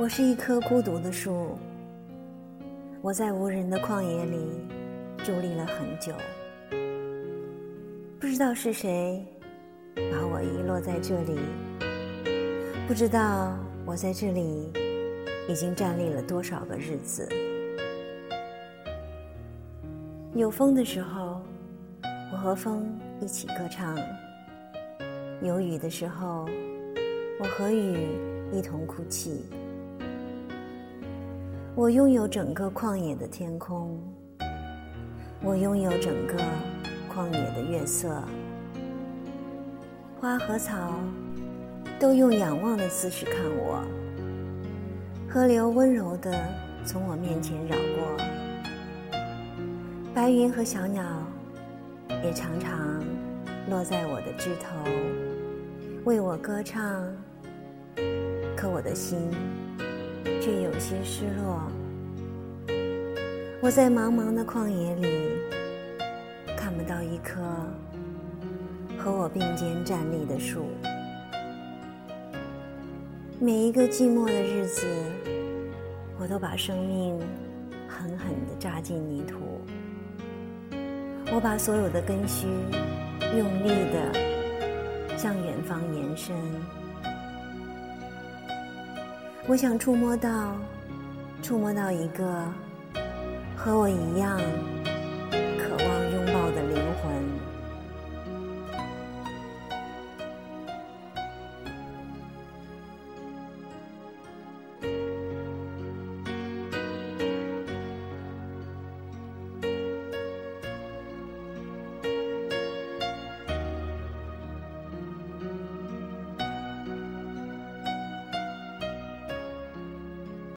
我是一棵孤独的树，我在无人的旷野里伫立了很久，不知道是谁把我遗落在这里，不知道我在这里已经站立了多少个日子。有风的时候，我和风一起歌唱；有雨的时候，我和雨一同哭泣。我拥有整个旷野的天空，我拥有整个旷野的月色，花和草都用仰望的姿势看我，河流温柔地从我面前绕过，白云和小鸟也常常落在我的枝头，为我歌唱，可我的心。却有些失落。我在茫茫的旷野里看不到一棵和我并肩站立的树。每一个寂寞的日子，我都把生命狠狠地扎进泥土。我把所有的根须用力地向远方延伸。我想触摸到，触摸到一个和我一样